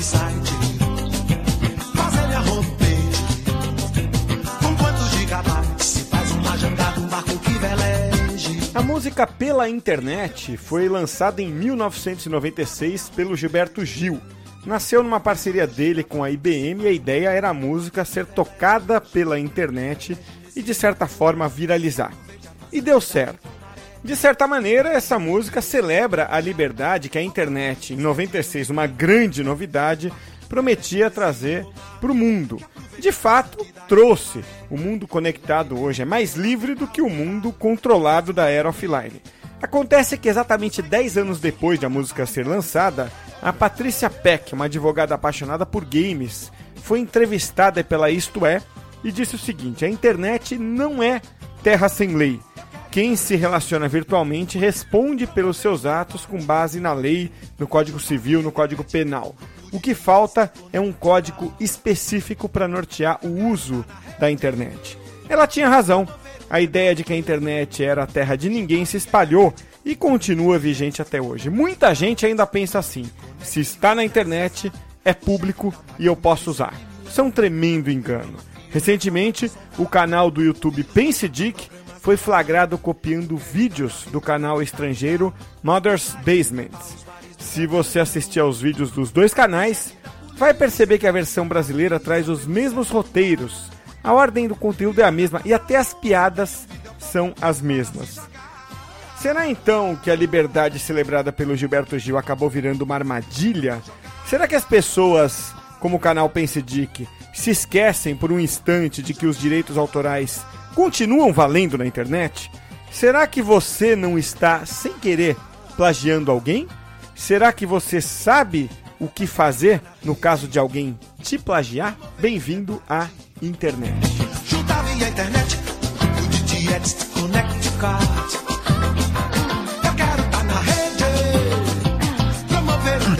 website, fazer minha homepage. Com quantos gigabytes se faz uma jangada, um barco que veleje. A música Pela Internet foi lançada em 1996 pelo Gilberto Gil. Nasceu numa parceria dele com a IBM e a ideia era a música ser tocada pela internet e de certa forma viralizar. E deu certo. De certa maneira, essa música celebra a liberdade que a internet, em 96, uma grande novidade, prometia trazer para o mundo. De fato, trouxe. O mundo conectado hoje é mais livre do que o mundo controlado da era offline. Acontece que exatamente 10 anos depois de a música ser lançada, a Patrícia Peck, uma advogada apaixonada por games, foi entrevistada pela Isto É e disse o seguinte: a internet não é terra sem lei. Quem se relaciona virtualmente responde pelos seus atos com base na lei, no Código Civil, no Código Penal. O que falta é um código específico para nortear o uso da internet. Ela tinha razão. A ideia de que a internet era a terra de ninguém se espalhou e continua vigente até hoje. Muita gente ainda pensa assim: se está na internet, é público e eu posso usar. Isso é um tremendo engano. Recentemente, o canal do YouTube Pense Dick foi flagrado copiando vídeos do canal estrangeiro Mother's Basement. Se você assistir aos vídeos dos dois canais, vai perceber que a versão brasileira traz os mesmos roteiros. A ordem do conteúdo é a mesma e até as piadas são as mesmas. Será então que a liberdade celebrada pelo Gilberto Gil acabou virando uma armadilha? Será que as pessoas, como o canal Pense Dick, se esquecem por um instante de que os direitos autorais continuam valendo na internet? Será que você não está, sem querer, plagiando alguém? Será que você sabe o que fazer no caso de alguém te plagiar? Bem-vindo à internet. Juntava a internet, o Connect Card.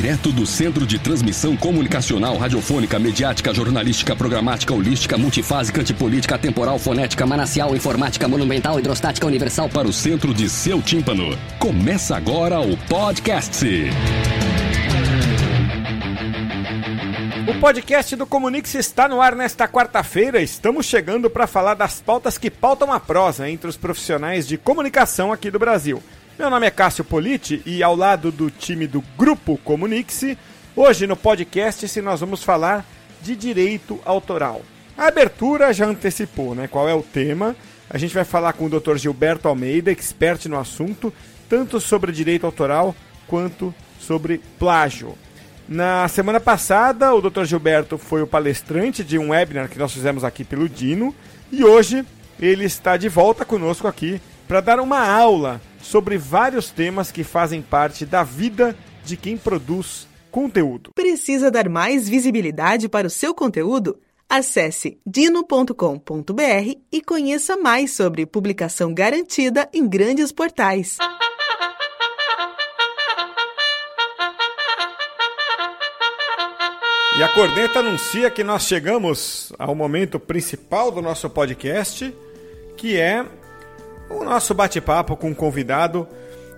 Direto do Centro de Transmissão Comunicacional, Radiofônica, Mediática, Jornalística, Programática, Holística, Multifásica, Antipolítica, Temporal, Fonética, Manacial, Informática, Monumental, Hidrostática, Universal para o centro de seu tímpano. Começa agora o podcast. O podcast do Comunix está no ar nesta quarta-feira. Estamos chegando para falar das pautas que pautam a prosa entre os profissionais de comunicação aqui do Brasil. Meu nome é Cássio Politi e ao lado do time do Grupo Comunix, hoje no podcast se nós vamos falar de direito autoral. A abertura já antecipou, né? Qual é o tema? A gente vai falar com o Dr. Gilberto Almeida, expert no assunto, tanto sobre direito autoral quanto sobre plágio. Na semana passada, o Dr. Gilberto foi o palestrante de um webinar que nós fizemos aqui pelo Dino e hoje ele está de volta conosco aqui para dar uma aula sobre vários temas que fazem parte da vida de quem produz conteúdo. Precisa dar mais visibilidade para o seu conteúdo? Acesse dino.com.br e conheça mais sobre publicação garantida em grandes portais. E a corneta anuncia que nós chegamos ao momento principal do nosso podcast, que é o nosso bate-papo com um convidado.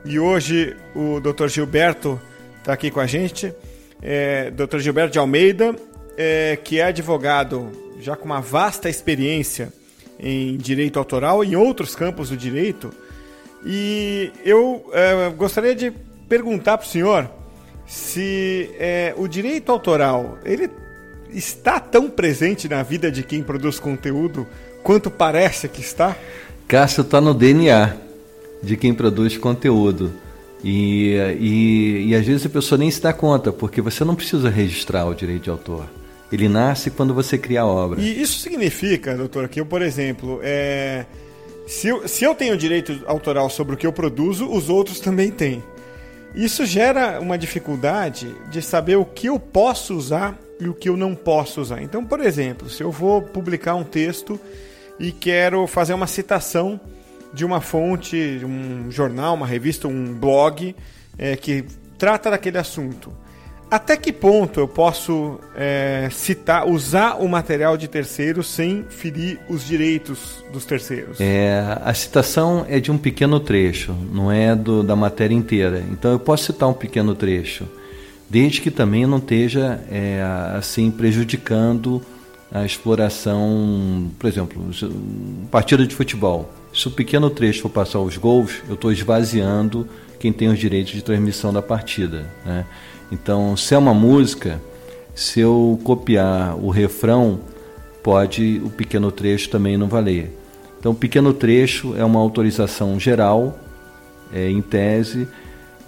E hoje o Dr. Gilberto está aqui com a gente, é, Dr. Gilberto de Almeida, é, que é advogado já com uma vasta experiência em direito autoral e em outros campos do direito. E eu é, gostaria de perguntar para o senhor se é, o direito autoral ele está tão presente na vida de quem produz conteúdo quanto parece que está? Cássio está no DNA de quem produz conteúdo. E, e, e às vezes a pessoa nem se dá conta, porque você não precisa registrar o direito de autor. Ele nasce quando você cria a obra. E isso significa, doutor, que eu, por exemplo, é, se, eu, se eu tenho direito autoral sobre o que eu produzo, os outros também têm. Isso gera uma dificuldade de saber o que eu posso usar e o que eu não posso usar. Então, por exemplo, se eu vou publicar um texto e quero fazer uma citação de uma fonte, um jornal, uma revista, um blog, é, que trata daquele assunto. Até que ponto eu posso é, citar, usar o material de terceiros sem ferir os direitos dos terceiros? É, a citação é de um pequeno trecho, não é do, da matéria inteira. Então eu posso citar um pequeno trecho, desde que também não esteja é, assim prejudicando a exploração, por exemplo, partida de futebol. Se o pequeno trecho for passar os gols, eu estou esvaziando quem tem os direitos de transmissão da partida. Né? Então, se é uma música, se eu copiar o refrão, pode o pequeno trecho também não valer. Então, o pequeno trecho é uma autorização geral, é, em tese,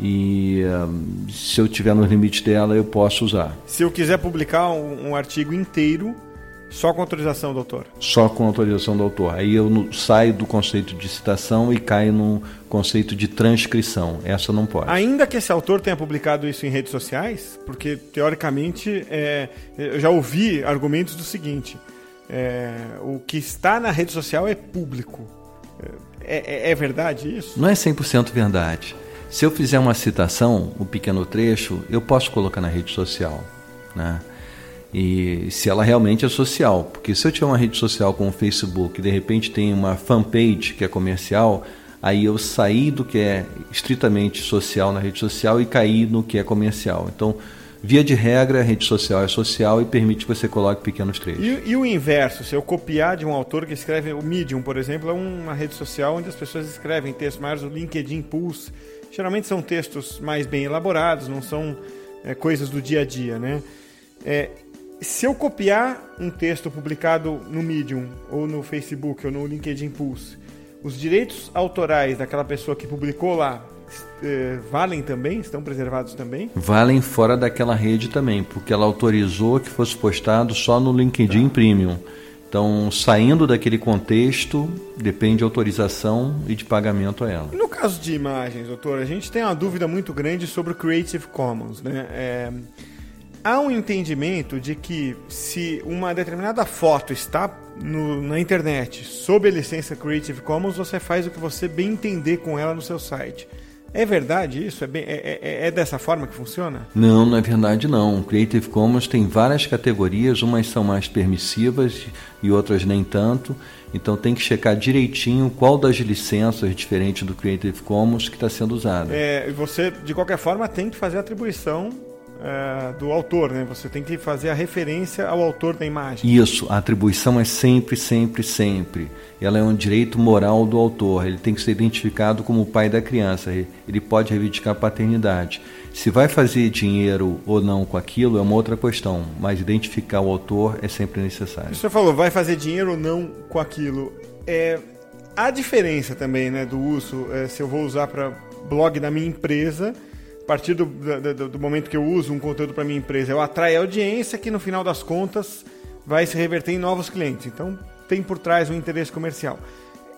e um, se eu tiver no limite dela, eu posso usar. Se eu quiser publicar um, um artigo inteiro, só com autorização do autor? Só com autorização do autor. Aí eu no, saio do conceito de citação e caio no conceito de transcrição. Essa não pode. Ainda que esse autor tenha publicado isso em redes sociais, porque teoricamente é, eu já ouvi argumentos do seguinte: é, o que está na rede social é público. É, é, é verdade isso? Não é 100% verdade. Se eu fizer uma citação, um pequeno trecho, eu posso colocar na rede social. Né? E se ela realmente é social. Porque se eu tiver uma rede social como o Facebook e de repente tem uma fanpage que é comercial, aí eu saí do que é estritamente social na rede social e caí no que é comercial. Então, via de regra, a rede social é social e permite que você coloque pequenos trechos. E, e, o inverso, se eu copiar de um autor que escreve, o Medium, por exemplo, é uma rede social onde as pessoas escrevem textos maiores, o LinkedIn Pulse, geralmente são textos mais bem elaborados, não são é, coisas do dia a dia, né? É, se eu copiar um texto publicado no Medium, ou no Facebook, ou no LinkedIn Pulse, os direitos autorais daquela pessoa que publicou lá eh, valem também? Estão preservados também? Valem fora daquela rede também, porque ela autorizou que fosse postado só no LinkedIn tá. Premium. Então, saindo daquele contexto, depende de autorização e de pagamento a ela. No caso de imagens, doutor, a gente tem uma dúvida muito grande sobre o Creative Commons, né? É há um entendimento de que se uma determinada foto está no, na internet sob a licença Creative Commons, você faz o que você bem entender com ela no seu site. É verdade isso? É, bem, é, é, é, dessa forma que funciona? Não, não é verdade não. Creative Commons tem várias categorias, umas são mais permissivas e outras nem tanto. Então tem que checar direitinho qual das licenças diferentes do Creative Commons que está sendo usada. É, você, de qualquer forma, tem que fazer a atribuição é, do autor, né? Você tem que fazer a referência ao autor da imagem. Isso, a atribuição é sempre, sempre, sempre. Ela é um direito moral do autor. Ele tem que ser identificado como o pai da criança. Ele pode reivindicar a paternidade. Se vai fazer dinheiro ou não com aquilo é uma outra questão, mas identificar o autor é sempre necessário. Você falou, vai fazer dinheiro ou não com aquilo. É, a diferença também né, do uso, é, se eu vou usar para blog da minha empresa a partir do, do, do momento que eu uso um conteúdo para minha empresa, eu atraio audiência que no final das contas vai se reverter em novos clientes. Então tem por trás um interesse comercial.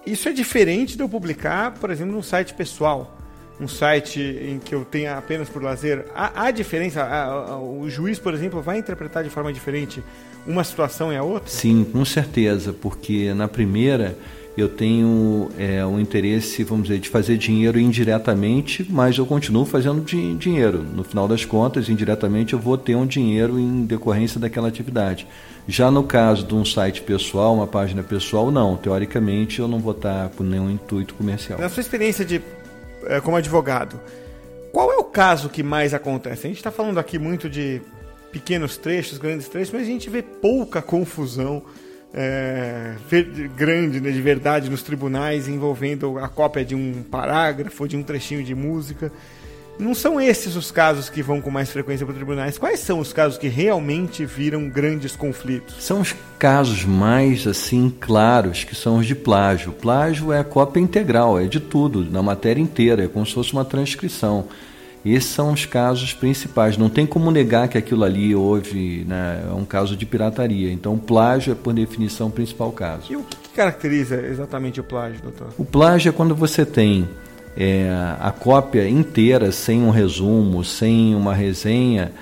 Isso é diferente de eu publicar, por exemplo, num site pessoal, um site em que eu tenha apenas por lazer. Há, há diferença? Há, o juiz, por exemplo, vai interpretar de forma diferente uma situação e a outra? Sim, com certeza, porque na primeira eu tenho é, um interesse, vamos dizer, de fazer dinheiro indiretamente, mas eu continuo fazendo di dinheiro. No final das contas, indiretamente, eu vou ter um dinheiro em decorrência daquela atividade. Já no caso de um site pessoal, uma página pessoal, não. Teoricamente, eu não vou estar com nenhum intuito comercial. Na sua experiência de, é, como advogado, qual é o caso que mais acontece? A gente está falando aqui muito de pequenos trechos, grandes trechos, mas a gente vê pouca confusão é, grande, né, de verdade, nos tribunais envolvendo a cópia de um parágrafo, de um trechinho de música. Não são esses os casos que vão com mais frequência para tribunais. Quais são os casos que realmente viram grandes conflitos? São os casos mais assim claros, que são os de plágio. Plágio é a cópia integral, é de tudo, na matéria inteira, é como se fosse uma transcrição. Esses são os casos principais. Não tem como negar que aquilo ali houve, né, é um caso de pirataria. Então, o plágio é, por definição, o principal caso. E o que caracteriza exatamente o plágio, doutor? O plágio é quando você tem é, a cópia inteira, sem um resumo, sem uma resenha,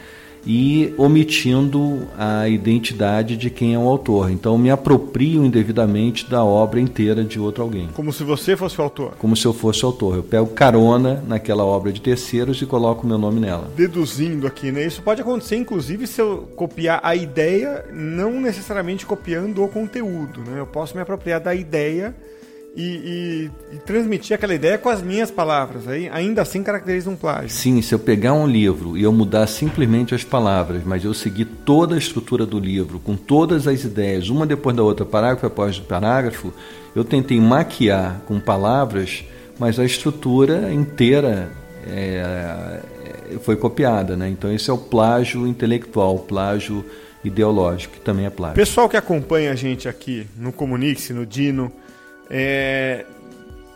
e omitindo a identidade de quem é o autor. Então me aproprio indevidamente da obra inteira de outro alguém. Como se você fosse o autor. Como se eu fosse o autor. Eu pego carona naquela obra de terceiros e coloco meu nome nela. Deduzindo aqui, né? Isso pode acontecer, inclusive, se eu copiar a ideia, não necessariamente copiando o conteúdo, né? Eu posso me apropriar da ideia e, e, e, transmitir aquela ideia com as minhas palavras. Aí, ainda assim caracteriza um plágio. Sim, se eu pegar um livro e eu mudar simplesmente as palavras, mas eu seguir toda a estrutura do livro, com todas as ideias, uma depois da outra, parágrafo após parágrafo, eu tentei maquiar com palavras, mas a estrutura inteira é, foi copiada. Né? Então, esse é o plágio intelectual, o plágio ideológico, que também é plágio. Pessoal que acompanha a gente aqui no Comunique-se, no Dino é,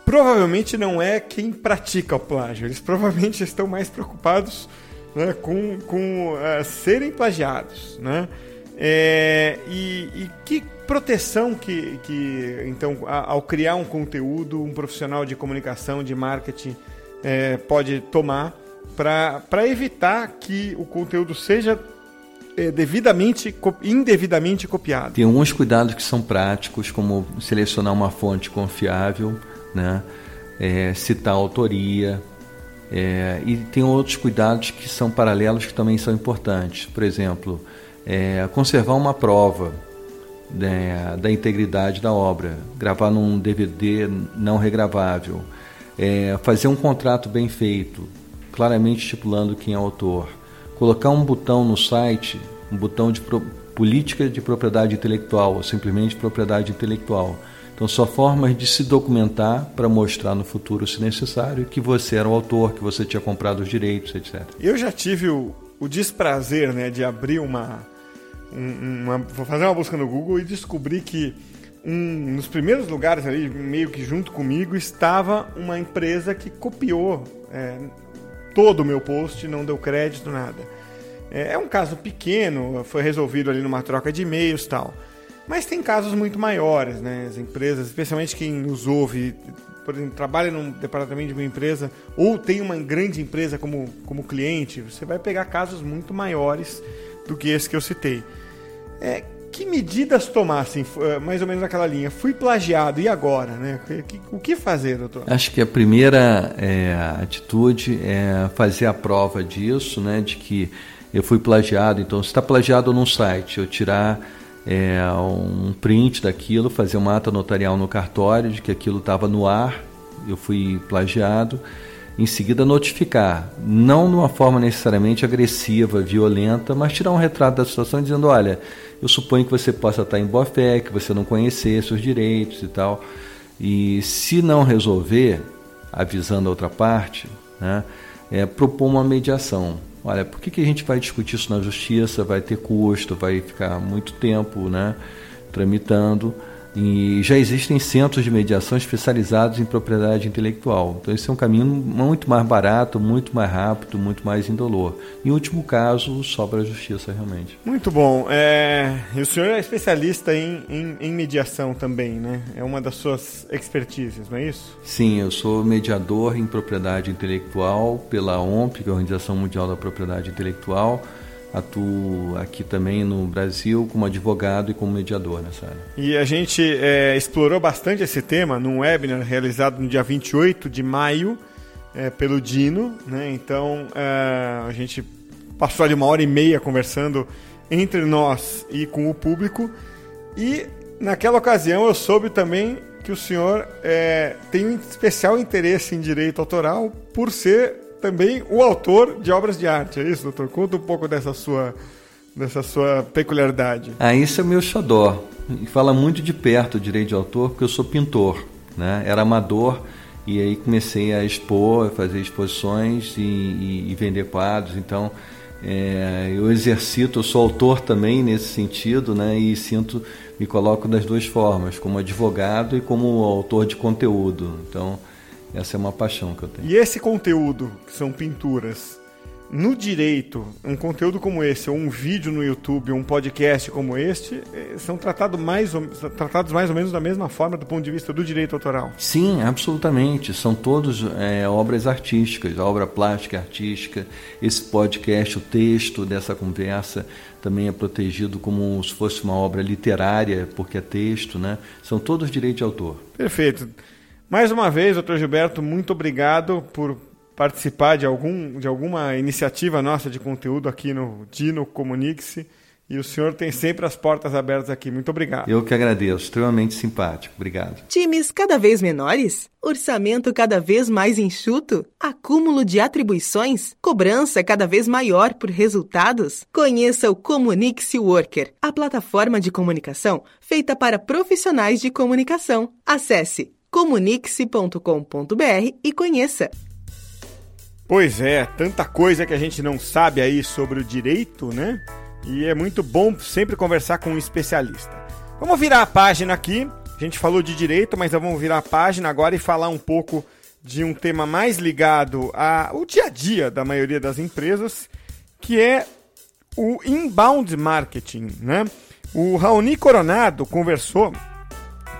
provavelmente não é quem pratica o plágio. Eles provavelmente estão mais preocupados né, com, com uh, serem plagiados. Né? É, e, e, que proteção que, que então, ao criar um conteúdo, um profissional de comunicação, de marketing, é, pode tomar para evitar que o conteúdo seja é, devidamente, indevidamente copiado. Tem alguns cuidados que são práticos, como selecionar uma fonte confiável, né? É, citar a autoria, é, e tem outros cuidados que são paralelos que também são importantes. Por exemplo, é, conservar uma prova né, da integridade da obra, gravar num DVD não regravável, é, fazer um contrato bem feito, claramente estipulando quem é o autor, colocar um botão no site, um botão de pro, política de propriedade intelectual, ou simplesmente propriedade intelectual. Então, são formas de se documentar para mostrar no futuro, se necessário, que você era o autor, que você tinha comprado os direitos, etc. Eu já tive o, o desprazer né, de abrir uma, uma. Fazer uma busca no Google e descobri que um, nos primeiros lugares ali, meio que junto comigo, estava uma empresa que copiou é, todo o meu post, não deu crédito, nada. É, é um caso pequeno, foi resolvido ali numa troca de e-mails tal. Mas tem casos muito maiores, né? As empresas, especialmente quem nos ouve, por exemplo, trabalha num departamento de uma empresa ou tem uma grande empresa como, como cliente, você vai pegar casos muito maiores do que esse que eu citei. É, que medidas tomassem, eh, mais ou menos naquela linha? Fui plagiado, e agora? Né? O que fazer, doutor? Acho que a primeira é, atitude é fazer a prova disso, né, de que eu fui plagiado. Então, se está plagiado num site, eu tirar é, um print daquilo, fazer uma ata notarial no cartório de que aquilo estava no ar, eu fui plagiado. Em seguida, notificar, não de uma forma necessariamente agressiva, violenta, mas tirar um retrato da situação dizendo: olha, eu suponho que você possa estar em boa fé, que você não conhecer seus direitos e tal. E se não resolver, avisando a outra parte, né, é, propor uma mediação. Olha, por que, que a gente vai discutir isso na justiça? Vai ter custo, vai ficar muito tempo né, tramitando. E já existem centros de mediação especializados em propriedade intelectual. Então, esse é um caminho muito mais barato, muito mais rápido, muito mais indolor. Em último caso, sobra a justiça realmente. Muito bom. É... E o senhor é especialista em, em, em, mediação também, né? É uma das suas expertises, não é isso? Sim, eu sou mediador em propriedade intelectual pela OMP, que é a Organização Mundial da Propriedade Intelectual atuo aqui também no Brasil como advogado e como mediador nessa área. E a gente é, explorou bastante esse tema num webinar realizado no dia 28 de maio é, pelo Dino. Né? Então é, a gente passou de uma hora e meia conversando entre nós e com o público. E naquela ocasião eu soube também que o senhor é, tem um especial interesse em direito autoral por ser também o autor de obras de arte, é isso, doutor? Conta um pouco dessa sua, dessa sua peculiaridade. Ah, isso é meu xodó. E fala muito de perto o direito de autor, porque eu sou pintor, né? Era amador e aí comecei a expor, fazer exposições e, e, e vender quadros. Então, é, eu exercito, eu sou autor também nesse sentido, né? E sinto, me coloco das duas formas, como advogado e como autor de conteúdo. Então, essa é uma paixão que eu tenho. E esse conteúdo, que são pinturas, no direito, um conteúdo como esse, ou um vídeo no YouTube, ou um podcast como este, eh, são tratado mais ou, tratados mais ou menos da mesma forma do ponto de vista do direito autoral? Sim, absolutamente. São todos é, obras artísticas, obra plástica artística. Esse podcast, o texto dessa conversa também é protegido como se fosse uma obra literária, porque é texto, né? São todos direitos de autor. Perfeito. Mais uma vez, doutor Gilberto, muito obrigado por participar de, algum, de alguma iniciativa nossa de conteúdo aqui no Dino Comunique-se. E o senhor tem sempre as portas abertas aqui. Muito obrigado. Eu que agradeço, extremamente simpático. Obrigado. Times cada vez menores? Orçamento cada vez mais enxuto? Acúmulo de atribuições? Cobrança cada vez maior por resultados? Conheça o Comunique-se Worker, a plataforma de comunicação feita para profissionais de comunicação. Acesse comunique-se.com.br e conheça. Pois é, tanta coisa que a gente não sabe aí sobre o direito, né? E é muito bom sempre conversar com um especialista. Vamos virar a página aqui. A gente falou de direito, mas vamos virar a página agora e falar um pouco de um tema mais ligado ao dia a dia da maioria das empresas, que é o inbound marketing, né? O Raoni Coronado conversou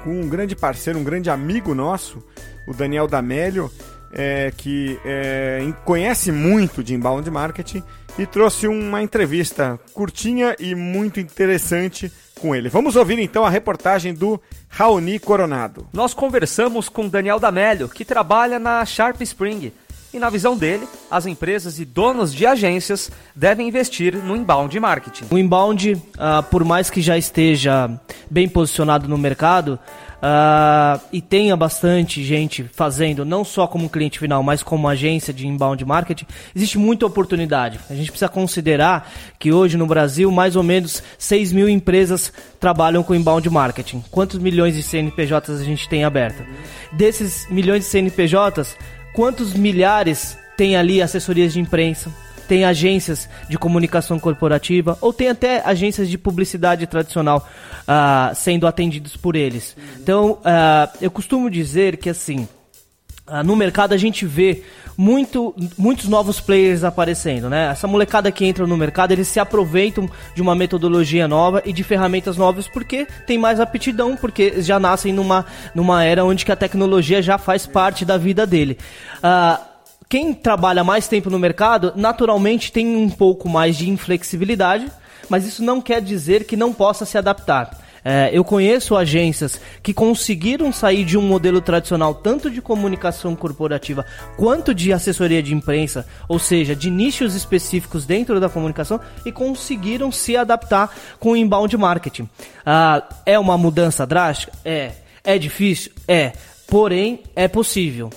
com um grande parceiro, um grande amigo nosso, o Daniel D'Amelio, é, que é, conhece muito de inbound marketing e trouxe uma entrevista curtinha e muito interessante com ele. Vamos ouvir então a reportagem do Raoni Coronado. Nós conversamos com Daniel D'Amelio, que trabalha na Sharp Spring. E na visão dele, as empresas e donos de agências devem investir no inbound marketing. O inbound, uh, por mais que já esteja bem posicionado no mercado, Uh, e tenha bastante gente fazendo, não só como cliente final, mas como agência de inbound marketing, existe muita oportunidade. A gente precisa considerar que hoje no Brasil, mais ou menos 6 mil empresas trabalham com inbound marketing. Quantos milhões de CNPJs a gente tem aberto? Desses milhões de CNPJs, quantos milhares tem ali assessorias de imprensa? tem agências de comunicação corporativa ou tem até agências de publicidade tradicional uh, sendo atendidos por eles. Então, uh, eu costumo dizer que assim, no mercado a gente vê muito, muitos novos players aparecendo, né? Essa molecada que entra no mercado, eles se aproveitam de uma metodologia nova e de ferramentas novas porque tem mais aptidão, porque já nascem numa, numa era onde que a tecnologia já faz parte da vida dele. Uh, quem trabalha mais tempo no mercado, naturalmente tem um pouco mais de inflexibilidade, mas isso não quer dizer que não possa se adaptar. É, eu conheço agências que conseguiram sair de um modelo tradicional, tanto de comunicação corporativa quanto de assessoria de imprensa, ou seja, de nichos específicos dentro da comunicação, e conseguiram se adaptar com o inbound marketing. Ah, é uma mudança drástica? É. É difícil? É. Porém, é possível.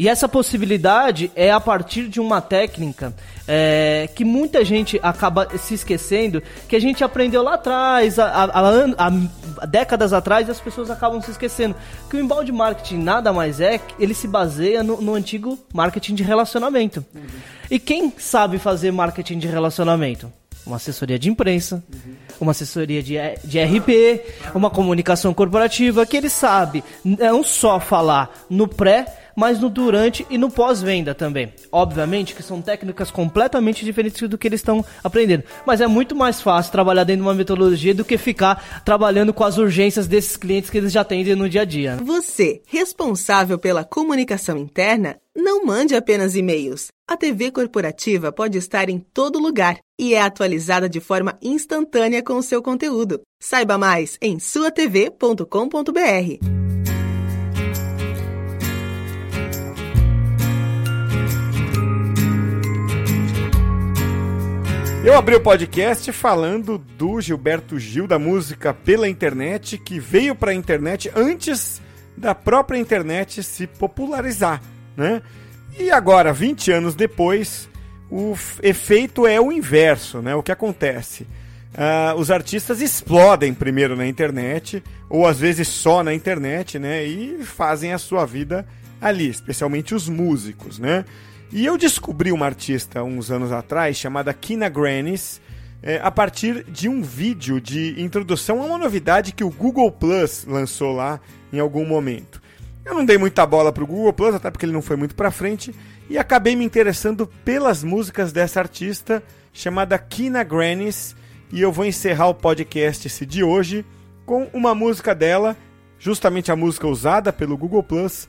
E essa possibilidade é a partir de uma técnica é, que muita gente acaba se esquecendo, que a gente aprendeu lá atrás, há, décadas atrás, e as pessoas acabam se esquecendo. Que o inbound marketing nada mais é, ele se baseia no, no antigo marketing de relacionamento. Uhum. E quem sabe fazer marketing de relacionamento? Uma assessoria de imprensa, uhum. uma assessoria de, de RP, uma comunicação corporativa, que ele sabe não só falar no pré, mas no durante e no pós-venda também. Obviamente que são técnicas completamente diferentes do que eles estão aprendendo, mas é muito mais fácil trabalhar dentro de uma metodologia do que ficar trabalhando com as urgências desses clientes que eles já atendem no dia a dia. Né? Você, responsável pela comunicação interna, não mande apenas e-mails. A TV corporativa pode estar em todo lugar e é atualizada de forma instantânea com o seu conteúdo. Saiba mais em suatv.com.br. Eu abri o podcast falando do Gilberto Gil, da música pela internet, que veio para a internet antes da própria internet se popularizar, né? E agora, 20 anos depois, o efeito é o inverso, né? O que acontece? Uh, os artistas explodem primeiro na internet, ou às vezes só na internet, né? E fazem a sua vida ali, especialmente os músicos, né? E eu descobri uma artista uns anos atrás chamada Kina Grannis é, a partir de um vídeo de introdução a uma novidade que o Google Plus lançou lá em algum momento. Eu não dei muita bola pro Google Plus, até porque ele não foi muito pra frente, e acabei me interessando pelas músicas dessa artista chamada Kina Grannis e eu vou encerrar o podcast de hoje com uma música dela, justamente a música usada pelo Google Plus,